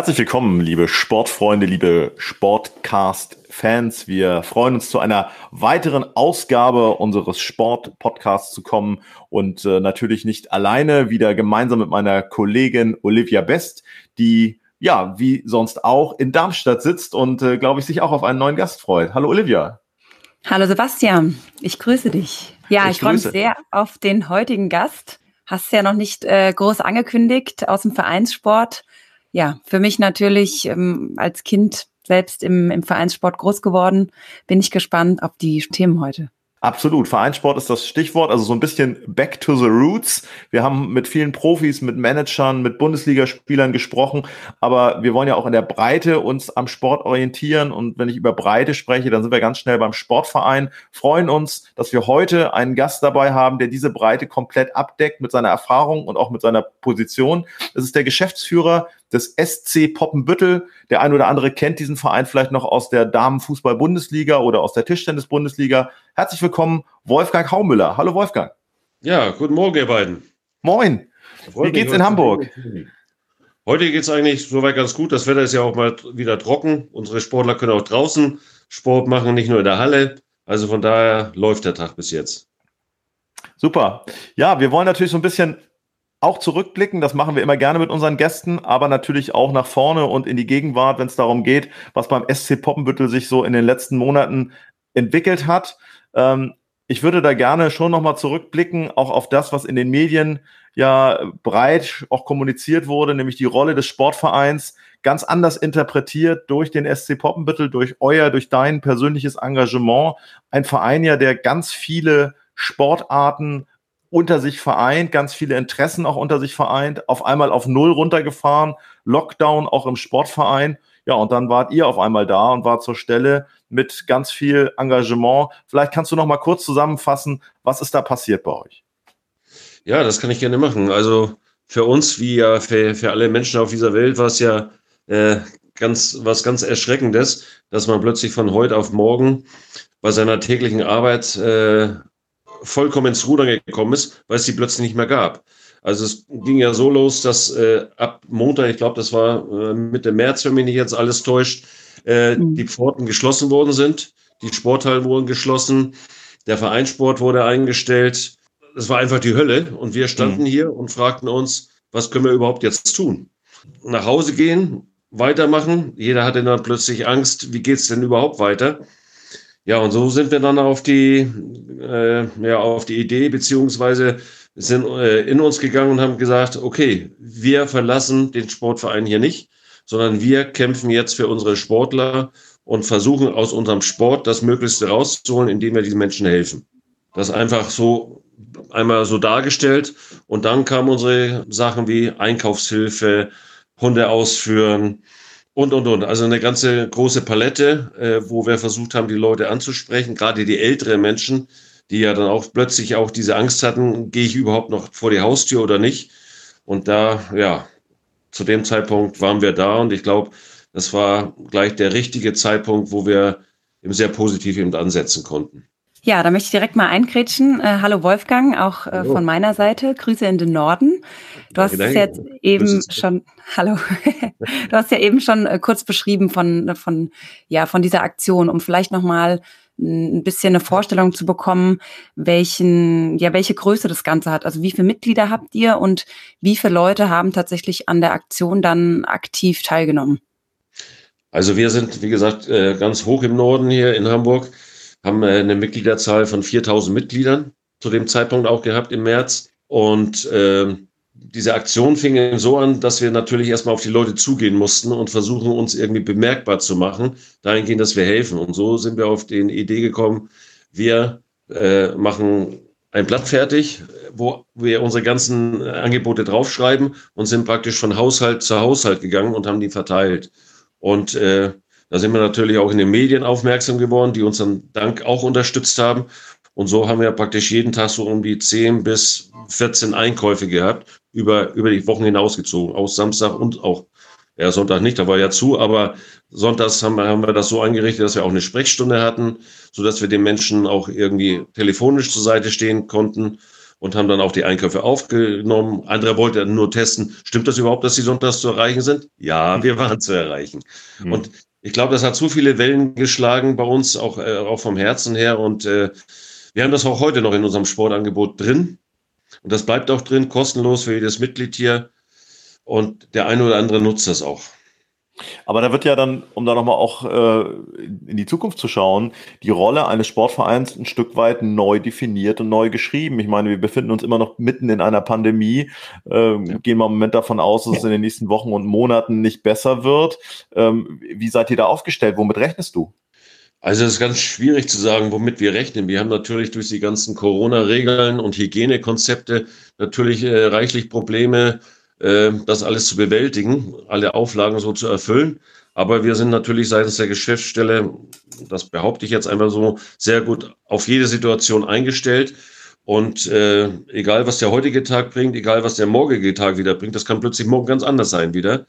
Herzlich willkommen, liebe Sportfreunde, liebe Sportcast-Fans. Wir freuen uns zu einer weiteren Ausgabe unseres Sport-Podcasts zu kommen und äh, natürlich nicht alleine, wieder gemeinsam mit meiner Kollegin Olivia Best, die ja, wie sonst auch, in Darmstadt sitzt und, äh, glaube ich, sich auch auf einen neuen Gast freut. Hallo Olivia. Hallo Sebastian, ich grüße dich. Ja, ich, ich freue mich sehr auf den heutigen Gast. Hast ja noch nicht äh, groß angekündigt aus dem Vereinssport ja, für mich natürlich ähm, als Kind selbst im, im Vereinssport groß geworden, bin ich gespannt auf die Themen heute. Absolut. Vereinssport ist das Stichwort, also so ein bisschen back to the roots. Wir haben mit vielen Profis, mit Managern, mit Bundesligaspielern gesprochen, aber wir wollen ja auch in der Breite uns am Sport orientieren. Und wenn ich über Breite spreche, dann sind wir ganz schnell beim Sportverein. Freuen uns, dass wir heute einen Gast dabei haben, der diese Breite komplett abdeckt mit seiner Erfahrung und auch mit seiner Position. Das ist der Geschäftsführer des SC Poppenbüttel. Der ein oder andere kennt diesen Verein vielleicht noch aus der Damenfußball-Bundesliga oder aus der Tischtennis-Bundesliga. Herzlich willkommen, Wolfgang Haumüller. Hallo Wolfgang. Ja, guten Morgen, ihr beiden. Moin. Wie geht's in Hamburg? Heute geht es eigentlich soweit ganz gut. Das Wetter ist ja auch mal wieder trocken. Unsere Sportler können auch draußen Sport machen, nicht nur in der Halle. Also von daher läuft der Tag bis jetzt. Super. Ja, wir wollen natürlich so ein bisschen auch zurückblicken, das machen wir immer gerne mit unseren Gästen, aber natürlich auch nach vorne und in die Gegenwart, wenn es darum geht, was beim SC Poppenbüttel sich so in den letzten Monaten entwickelt hat. Ähm, ich würde da gerne schon nochmal zurückblicken, auch auf das, was in den Medien ja breit auch kommuniziert wurde, nämlich die Rolle des Sportvereins ganz anders interpretiert durch den SC Poppenbüttel, durch euer, durch dein persönliches Engagement. Ein Verein ja, der ganz viele Sportarten unter sich vereint, ganz viele Interessen auch unter sich vereint, auf einmal auf Null runtergefahren, Lockdown auch im Sportverein. Ja, und dann wart ihr auf einmal da und war zur Stelle mit ganz viel Engagement. Vielleicht kannst du noch mal kurz zusammenfassen, was ist da passiert bei euch? Ja, das kann ich gerne machen. Also für uns, wie ja für, für alle Menschen auf dieser Welt, war es ja äh, ganz, was ganz Erschreckendes, dass man plötzlich von heute auf morgen bei seiner täglichen Arbeit äh, vollkommen ins Rudern gekommen ist, weil es die plötzlich nicht mehr gab. Also es ging ja so los, dass äh, ab Montag, ich glaube, das war äh, Mitte März, wenn mich nicht jetzt alles täuscht, äh, mhm. die Pforten geschlossen worden sind, die Sporthallen wurden geschlossen, der Vereinssport wurde eingestellt. Es war einfach die Hölle und wir standen mhm. hier und fragten uns, was können wir überhaupt jetzt tun? Nach Hause gehen, weitermachen. Jeder hatte dann plötzlich Angst, wie geht es denn überhaupt weiter? Ja, und so sind wir dann auf die, äh, ja, auf die Idee, beziehungsweise sind äh, in uns gegangen und haben gesagt, okay, wir verlassen den Sportverein hier nicht, sondern wir kämpfen jetzt für unsere Sportler und versuchen aus unserem Sport das Möglichste rauszuholen, indem wir diesen Menschen helfen. Das einfach so einmal so dargestellt und dann kamen unsere Sachen wie Einkaufshilfe, Hunde ausführen, und, und, und. Also eine ganze große Palette, äh, wo wir versucht haben, die Leute anzusprechen, gerade die älteren Menschen, die ja dann auch plötzlich auch diese Angst hatten, gehe ich überhaupt noch vor die Haustür oder nicht? Und da, ja, zu dem Zeitpunkt waren wir da und ich glaube, das war gleich der richtige Zeitpunkt, wo wir eben sehr positiv eben ansetzen konnten. Ja, da möchte ich direkt mal einkrätschen. Äh, hallo Wolfgang, auch äh, von meiner Seite. Grüße in den Norden. Du hast es jetzt eben schon, hallo, du hast ja eben schon äh, kurz beschrieben von, von, ja, von dieser Aktion, um vielleicht nochmal ein bisschen eine Vorstellung zu bekommen, welchen, ja, welche Größe das Ganze hat. Also wie viele Mitglieder habt ihr und wie viele Leute haben tatsächlich an der Aktion dann aktiv teilgenommen? Also wir sind, wie gesagt, äh, ganz hoch im Norden hier in Hamburg haben äh, eine Mitgliederzahl von 4000 Mitgliedern zu dem Zeitpunkt auch gehabt im März. Und äh, diese Aktion fing so an, dass wir natürlich erstmal auf die Leute zugehen mussten und versuchen, uns irgendwie bemerkbar zu machen, dahingehend, dass wir helfen. Und so sind wir auf die Idee gekommen, wir äh, machen ein Blatt fertig, wo wir unsere ganzen Angebote draufschreiben und sind praktisch von Haushalt zu Haushalt gegangen und haben die verteilt. Und äh, da sind wir natürlich auch in den Medien aufmerksam geworden, die uns dann dank auch unterstützt haben. Und so haben wir praktisch jeden Tag so um die 10 bis 14 Einkäufe gehabt, über, über die Wochen hinausgezogen, aus Samstag und auch ja, Sonntag nicht, da war ja zu, aber sonntags haben wir, haben wir das so eingerichtet, dass wir auch eine Sprechstunde hatten, so dass wir den Menschen auch irgendwie telefonisch zur Seite stehen konnten. und haben dann auch die Einkäufe aufgenommen. Andere wollten nur testen, stimmt das überhaupt, dass die sonntags zu erreichen sind? Ja, wir waren zu erreichen. Mhm. Und ich glaube, das hat zu viele Wellen geschlagen bei uns, auch, äh, auch vom Herzen her. Und äh, wir haben das auch heute noch in unserem Sportangebot drin. Und das bleibt auch drin, kostenlos für jedes Mitglied hier. Und der eine oder andere nutzt das auch. Aber da wird ja dann, um da nochmal auch äh, in die Zukunft zu schauen, die Rolle eines Sportvereins ein Stück weit neu definiert und neu geschrieben. Ich meine, wir befinden uns immer noch mitten in einer Pandemie, äh, ja. gehen wir im Moment davon aus, dass es in den nächsten Wochen und Monaten nicht besser wird. Ähm, wie seid ihr da aufgestellt? Womit rechnest du? Also es ist ganz schwierig zu sagen, womit wir rechnen. Wir haben natürlich durch die ganzen Corona-Regeln und Hygienekonzepte natürlich äh, reichlich Probleme, das alles zu bewältigen, alle Auflagen so zu erfüllen. Aber wir sind natürlich seitens der Geschäftsstelle, das behaupte ich jetzt einfach so, sehr gut auf jede Situation eingestellt. Und äh, egal, was der heutige Tag bringt, egal, was der morgige Tag wieder bringt, das kann plötzlich morgen ganz anders sein wieder.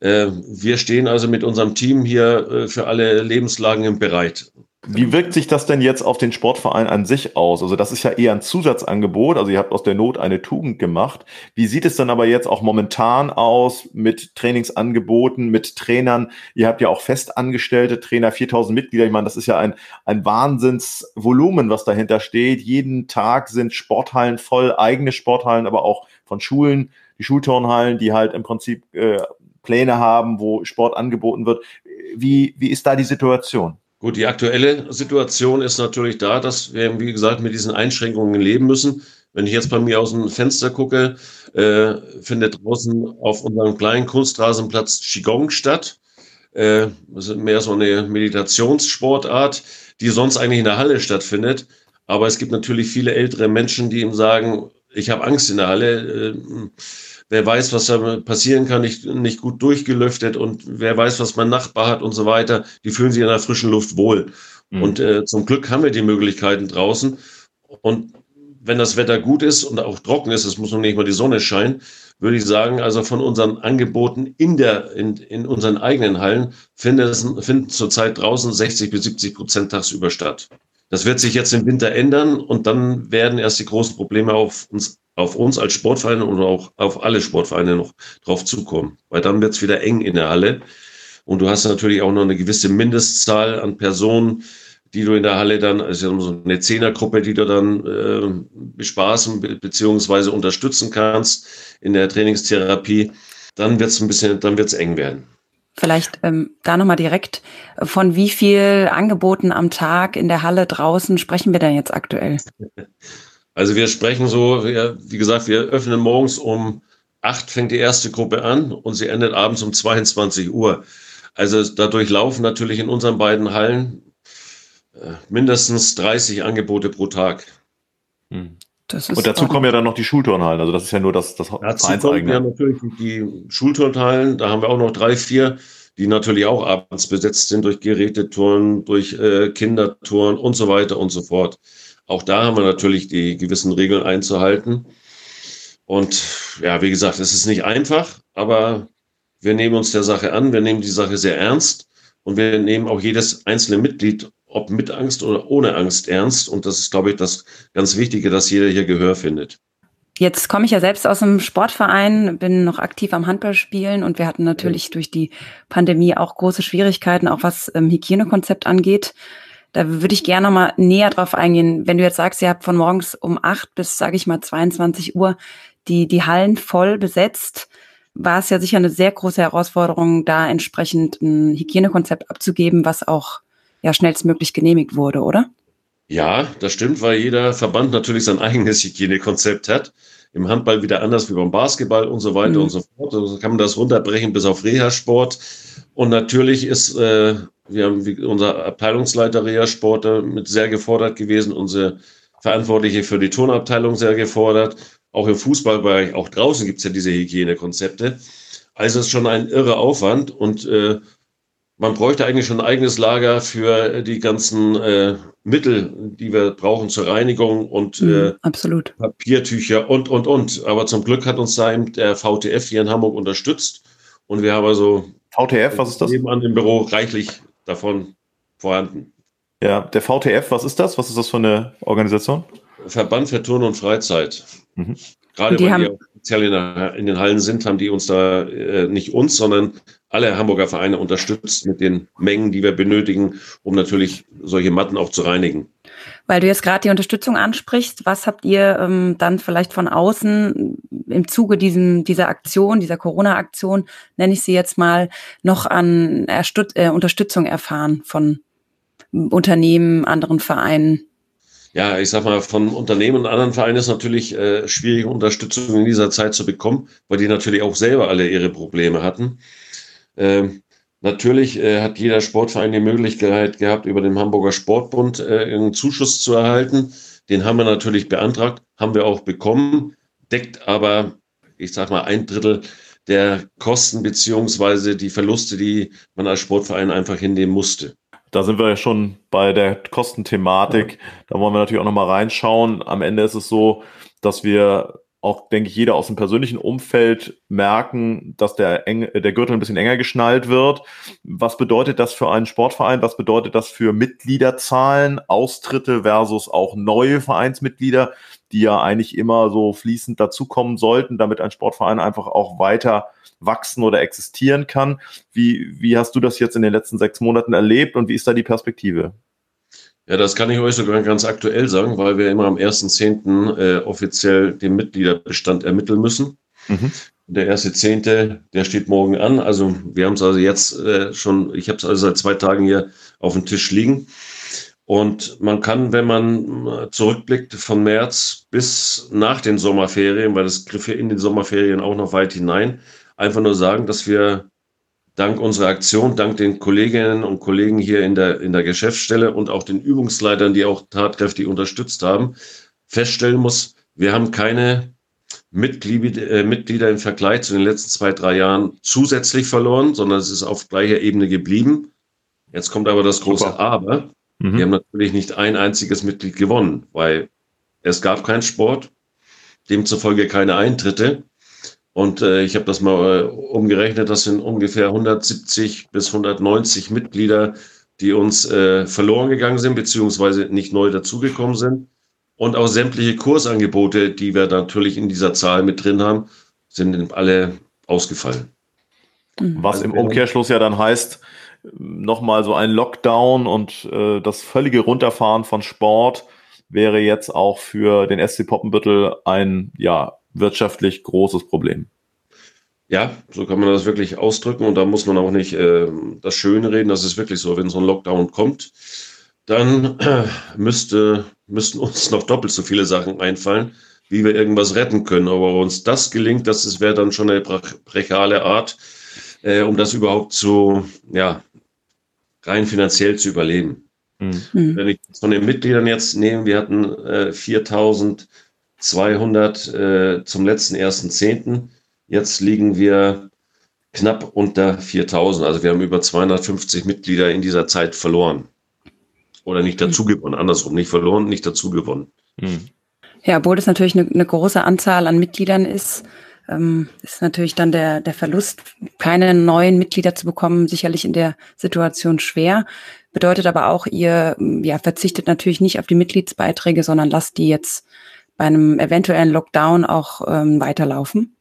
Äh, wir stehen also mit unserem Team hier äh, für alle Lebenslagen bereit. Wie wirkt sich das denn jetzt auf den Sportverein an sich aus? Also das ist ja eher ein Zusatzangebot. Also ihr habt aus der Not eine Tugend gemacht. Wie sieht es dann aber jetzt auch momentan aus mit Trainingsangeboten, mit Trainern? Ihr habt ja auch festangestellte Trainer, 4000 Mitglieder. Ich meine, das ist ja ein, ein Wahnsinnsvolumen, was dahinter steht. Jeden Tag sind Sporthallen voll, eigene Sporthallen, aber auch von Schulen, die Schulturnhallen, die halt im Prinzip äh, Pläne haben, wo Sport angeboten wird. Wie, wie ist da die Situation? Gut, die aktuelle Situation ist natürlich da, dass wir, wie gesagt, mit diesen Einschränkungen leben müssen. Wenn ich jetzt bei mir aus dem Fenster gucke, äh, findet draußen auf unserem kleinen Kunstrasenplatz Qigong statt. Äh, das ist mehr so eine Meditationssportart, die sonst eigentlich in der Halle stattfindet. Aber es gibt natürlich viele ältere Menschen, die ihm sagen, ich habe Angst in der Halle. Äh, wer weiß, was da passieren kann, nicht, nicht gut durchgelüftet und wer weiß, was mein Nachbar hat und so weiter, die fühlen sich in der frischen Luft wohl. Mhm. Und äh, zum Glück haben wir die Möglichkeiten draußen. Und wenn das Wetter gut ist und auch trocken ist, es muss noch nicht mal die Sonne scheinen, würde ich sagen, also von unseren Angeboten in der, in, in unseren eigenen Hallen finden, finden zurzeit draußen 60 bis 70 Prozent tagsüber statt. Das wird sich jetzt im Winter ändern und dann werden erst die großen Probleme auf uns auf uns als Sportvereine und auch auf alle Sportvereine noch drauf zukommen. Weil dann wird es wieder eng in der Halle. Und du hast natürlich auch noch eine gewisse Mindestzahl an Personen, die du in der Halle dann, also so eine Zehnergruppe, die du dann äh, bespaßen be beziehungsweise unterstützen kannst in der Trainingstherapie, dann wird es ein bisschen, dann wird es eng werden. Vielleicht ähm, da nochmal direkt, von wie viel Angeboten am Tag in der Halle draußen sprechen wir denn jetzt aktuell? Also wir sprechen so, wie gesagt, wir öffnen morgens um acht fängt die erste Gruppe an und sie endet abends um 22 Uhr. Also dadurch laufen natürlich in unseren beiden Hallen äh, mindestens 30 Angebote pro Tag. Und dazu kommen ja dann noch die Schulturnhallen. Also das ist ja nur das, das dazu kommen ja natürlich die Schulturnhallen. Da haben wir auch noch drei, vier, die natürlich auch abends besetzt sind durch Gerätetouren, durch äh, Kindertouren und so weiter und so fort. Auch da haben wir natürlich die gewissen Regeln einzuhalten. Und ja, wie gesagt, es ist nicht einfach, aber wir nehmen uns der Sache an, wir nehmen die Sache sehr ernst und wir nehmen auch jedes einzelne Mitglied, ob mit Angst oder ohne Angst, ernst. Und das ist, glaube ich, das ganz Wichtige, dass jeder hier Gehör findet. Jetzt komme ich ja selbst aus einem Sportverein, bin noch aktiv am Handballspielen und wir hatten natürlich durch die Pandemie auch große Schwierigkeiten, auch was ähm, Hygienekonzept angeht. Da würde ich gerne mal näher drauf eingehen. Wenn du jetzt sagst, ihr habt von morgens um acht bis, sage ich mal, 22 Uhr die, die Hallen voll besetzt, war es ja sicher eine sehr große Herausforderung, da entsprechend ein Hygienekonzept abzugeben, was auch ja schnellstmöglich genehmigt wurde, oder? Ja, das stimmt, weil jeder Verband natürlich sein eigenes Hygienekonzept hat. Im Handball wieder anders wie beim Basketball und so weiter mhm. und so fort. Also kann man das runterbrechen bis auf Reha-Sport. Und natürlich ist äh, wir haben wie unser Abteilungsleiter Rea Sporte mit sehr gefordert gewesen, unsere Verantwortliche für die Turnabteilung sehr gefordert. Auch im Fußballbereich, auch draußen gibt es ja diese Hygienekonzepte. Also es ist schon ein irre Aufwand und äh, man bräuchte eigentlich schon ein eigenes Lager für die ganzen äh, Mittel, die wir brauchen zur Reinigung und mhm, äh, absolut. Papiertücher und, und, und. Aber zum Glück hat uns da eben der VTF hier in Hamburg unterstützt und wir haben also VTF, was ist das? Nebenan im Büro reichlich davon vorhanden. Ja, der VTF, was ist das? Was ist das für eine Organisation? Verband für Turn und Freizeit. Mhm. Gerade weil die speziell in, der, in, den Hallen sind, haben die uns da äh, nicht uns, sondern alle Hamburger Vereine unterstützt mit den Mengen, die wir benötigen, um natürlich solche Matten auch zu reinigen. Weil du jetzt gerade die Unterstützung ansprichst, was habt ihr ähm, dann vielleicht von außen im Zuge diesem, dieser Aktion, dieser Corona-Aktion, nenne ich sie jetzt mal, noch an Erstut äh, Unterstützung erfahren von Unternehmen, anderen Vereinen? ja, ich sag mal, von Unternehmen und anderen Vereinen ist natürlich äh, schwierige Unterstützung in dieser Zeit zu bekommen, weil die natürlich auch selber alle ihre Probleme hatten. Ähm, natürlich äh, hat jeder Sportverein die Möglichkeit gehabt, über den Hamburger Sportbund äh, einen Zuschuss zu erhalten. Den haben wir natürlich beantragt, haben wir auch bekommen, deckt aber, ich sag mal, ein Drittel der Kosten beziehungsweise die Verluste, die man als Sportverein einfach hinnehmen musste. Da sind wir ja schon bei der Kostenthematik. Da wollen wir natürlich auch nochmal reinschauen. Am Ende ist es so, dass wir auch, denke ich, jeder aus dem persönlichen Umfeld merken, dass der, eng, der Gürtel ein bisschen enger geschnallt wird. Was bedeutet das für einen Sportverein? Was bedeutet das für Mitgliederzahlen, Austritte versus auch neue Vereinsmitglieder, die ja eigentlich immer so fließend dazukommen sollten, damit ein Sportverein einfach auch weiter wachsen oder existieren kann. Wie, wie hast du das jetzt in den letzten sechs Monaten erlebt und wie ist da die Perspektive? Ja, das kann ich euch sogar ganz aktuell sagen, weil wir immer am 1.10. Äh, offiziell den Mitgliederbestand ermitteln müssen. Mhm. Der erste Zehnte, der steht morgen an. Also wir haben es also jetzt äh, schon, ich habe es also seit zwei Tagen hier auf dem Tisch liegen. Und man kann, wenn man zurückblickt von März bis nach den Sommerferien, weil das griff ja in den Sommerferien auch noch weit hinein, einfach nur sagen, dass wir dank unserer Aktion, dank den Kolleginnen und Kollegen hier in der, in der Geschäftsstelle und auch den Übungsleitern, die auch tatkräftig unterstützt haben, feststellen muss, wir haben keine Mitglieder, äh, Mitglieder im Vergleich zu den letzten zwei, drei Jahren zusätzlich verloren, sondern es ist auf gleicher Ebene geblieben. Jetzt kommt aber das große Super. Aber. Mhm. Wir haben natürlich nicht ein einziges Mitglied gewonnen, weil es gab keinen Sport, demzufolge keine Eintritte. Und äh, ich habe das mal äh, umgerechnet, das sind ungefähr 170 bis 190 Mitglieder, die uns äh, verloren gegangen sind, beziehungsweise nicht neu dazugekommen sind. Und auch sämtliche Kursangebote, die wir natürlich in dieser Zahl mit drin haben, sind alle ausgefallen. Was im Umkehrschluss ja dann heißt, nochmal so ein Lockdown und äh, das völlige Runterfahren von Sport wäre jetzt auch für den SC Poppenbüttel ein ja, wirtschaftlich großes Problem. Ja, so kann man das wirklich ausdrücken und da muss man auch nicht äh, das Schöne reden. Das ist wirklich so, wenn so ein Lockdown kommt, dann äh, müsste, müssten uns noch doppelt so viele Sachen einfallen, wie wir irgendwas retten können. Aber uns das gelingt, das wäre dann schon eine brechale Art, äh, um das überhaupt zu, ja, rein finanziell zu überleben. Mhm. Wenn ich von den Mitgliedern jetzt nehme, wir hatten äh, 4000 200 äh, zum letzten ersten Zehnten. Jetzt liegen wir knapp unter 4000. Also wir haben über 250 Mitglieder in dieser Zeit verloren. Oder nicht dazu gewonnen, andersrum, nicht verloren, nicht dazu gewonnen. Hm. Ja, obwohl das natürlich eine, eine große Anzahl an Mitgliedern ist, ähm, ist natürlich dann der, der Verlust, keine neuen Mitglieder zu bekommen, sicherlich in der Situation schwer. Bedeutet aber auch, ihr ja, verzichtet natürlich nicht auf die Mitgliedsbeiträge, sondern lasst die jetzt bei einem eventuellen Lockdown auch ähm, weiterlaufen?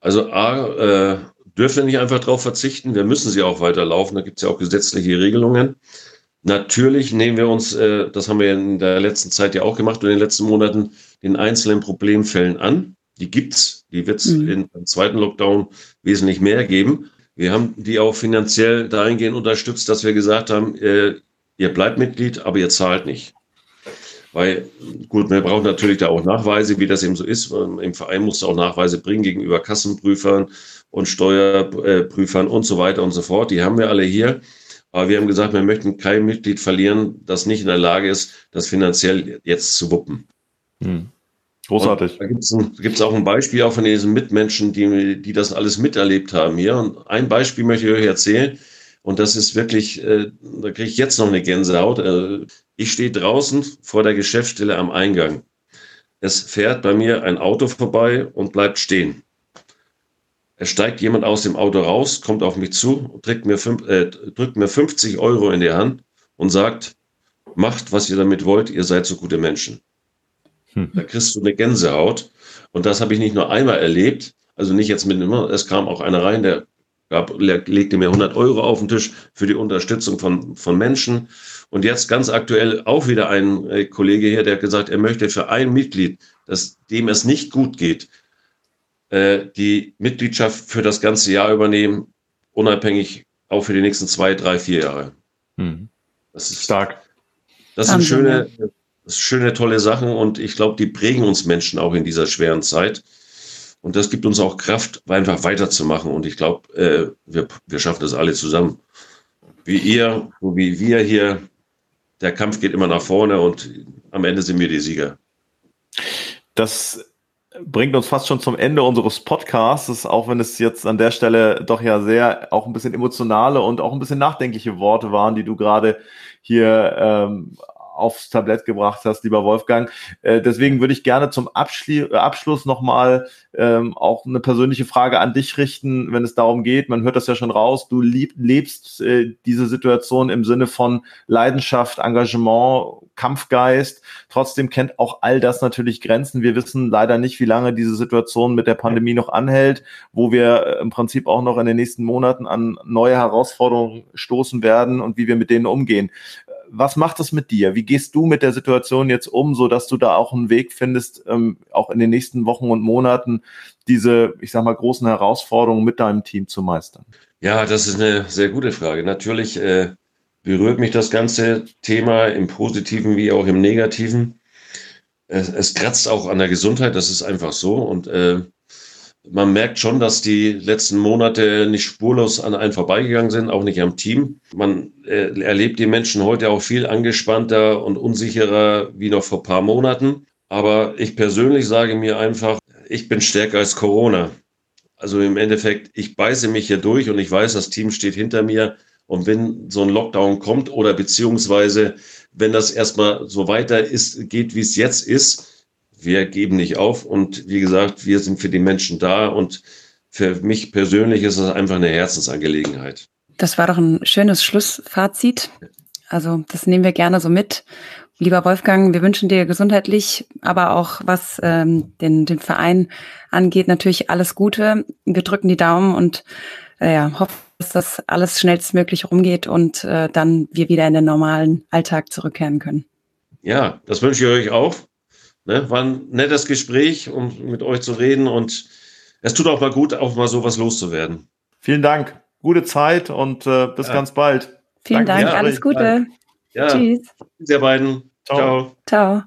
Also A, äh, dürfen wir nicht einfach darauf verzichten. Wir müssen sie auch weiterlaufen. Da gibt es ja auch gesetzliche Regelungen. Natürlich nehmen wir uns, äh, das haben wir in der letzten Zeit ja auch gemacht und in den letzten Monaten, den einzelnen Problemfällen an. Die gibt's. Die wird es mhm. im zweiten Lockdown wesentlich mehr geben. Wir haben die auch finanziell dahingehend unterstützt, dass wir gesagt haben, äh, ihr bleibt Mitglied, aber ihr zahlt nicht. Weil, gut, man braucht natürlich da auch Nachweise, wie das eben so ist. Im Verein muss auch Nachweise bringen gegenüber Kassenprüfern und Steuerprüfern und so weiter und so fort. Die haben wir alle hier. Aber wir haben gesagt, wir möchten kein Mitglied verlieren, das nicht in der Lage ist, das finanziell jetzt zu wuppen. Hm. Großartig. Und da gibt es auch ein Beispiel auch von diesen Mitmenschen, die, die das alles miterlebt haben hier. Und ein Beispiel möchte ich euch erzählen. Und das ist wirklich, äh, da kriege ich jetzt noch eine Gänsehaut. Äh, ich stehe draußen vor der Geschäftsstelle am Eingang. Es fährt bei mir ein Auto vorbei und bleibt stehen. Es steigt jemand aus dem Auto raus, kommt auf mich zu, drückt mir, fünf, äh, drückt mir 50 Euro in die Hand und sagt, macht, was ihr damit wollt, ihr seid so gute Menschen. Hm. Da kriegst du eine Gänsehaut. Und das habe ich nicht nur einmal erlebt, also nicht jetzt mit immer, es kam auch einer rein, der gab, legte mir 100 Euro auf den Tisch für die Unterstützung von, von Menschen. Und jetzt ganz aktuell auch wieder ein äh, Kollege hier, der hat gesagt, er möchte für ein Mitglied, das, dem es nicht gut geht, äh, die Mitgliedschaft für das ganze Jahr übernehmen, unabhängig auch für die nächsten zwei, drei, vier Jahre. Hm. Das ist stark. Das sind schöne, das schöne, tolle Sachen und ich glaube, die prägen uns Menschen auch in dieser schweren Zeit. Und das gibt uns auch Kraft, einfach weiterzumachen. Und ich glaube, äh, wir, wir schaffen das alle zusammen. Wie ihr, so wie wir hier. Der Kampf geht immer nach vorne und am Ende sind wir die Sieger. Das bringt uns fast schon zum Ende unseres Podcasts, auch wenn es jetzt an der Stelle doch ja sehr auch ein bisschen emotionale und auch ein bisschen nachdenkliche Worte waren, die du gerade hier ähm, aufs Tablett gebracht hast, lieber Wolfgang. Äh, deswegen würde ich gerne zum Abschli äh, Abschluss nochmal ähm, auch eine persönliche Frage an dich richten, wenn es darum geht. Man hört das ja schon raus. Du lieb, lebst äh, diese Situation im Sinne von Leidenschaft, Engagement, Kampfgeist. Trotzdem kennt auch all das natürlich Grenzen. Wir wissen leider nicht, wie lange diese Situation mit der Pandemie noch anhält, wo wir äh, im Prinzip auch noch in den nächsten Monaten an neue Herausforderungen stoßen werden und wie wir mit denen umgehen was macht es mit dir? Wie gehst du mit der Situation jetzt um, so dass du da auch einen Weg findest, ähm, auch in den nächsten Wochen und Monaten diese, ich sag mal, großen Herausforderungen mit deinem Team zu meistern? Ja, das ist eine sehr gute Frage. Natürlich äh, berührt mich das ganze Thema im Positiven wie auch im Negativen. Es, es kratzt auch an der Gesundheit, das ist einfach so. Und äh, man merkt schon, dass die letzten Monate nicht spurlos an einen vorbeigegangen sind, auch nicht am Team. Man äh, erlebt die Menschen heute auch viel angespannter und unsicherer wie noch vor paar Monaten. Aber ich persönlich sage mir einfach, ich bin stärker als Corona. Also im Endeffekt, ich beiße mich hier durch und ich weiß, das Team steht hinter mir. Und wenn so ein Lockdown kommt oder beziehungsweise wenn das erstmal so weiter ist, geht, wie es jetzt ist, wir geben nicht auf und wie gesagt, wir sind für die Menschen da und für mich persönlich ist es einfach eine Herzensangelegenheit. Das war doch ein schönes Schlussfazit. Also das nehmen wir gerne so mit. Lieber Wolfgang, wir wünschen dir gesundheitlich, aber auch was ähm, den, den Verein angeht, natürlich alles Gute. Wir drücken die Daumen und äh, ja, hoffen, dass das alles schnellstmöglich rumgeht und äh, dann wir wieder in den normalen Alltag zurückkehren können. Ja, das wünsche ich euch auch. Ne, war ein nettes Gespräch, um mit euch zu reden und es tut auch mal gut, auch mal sowas loszuwerden. Vielen Dank. Gute Zeit und äh, bis ja. ganz bald. Vielen Danke. Dank, alles Gute. Ja. Tschüss. Ihr beiden. Ciao. Ciao.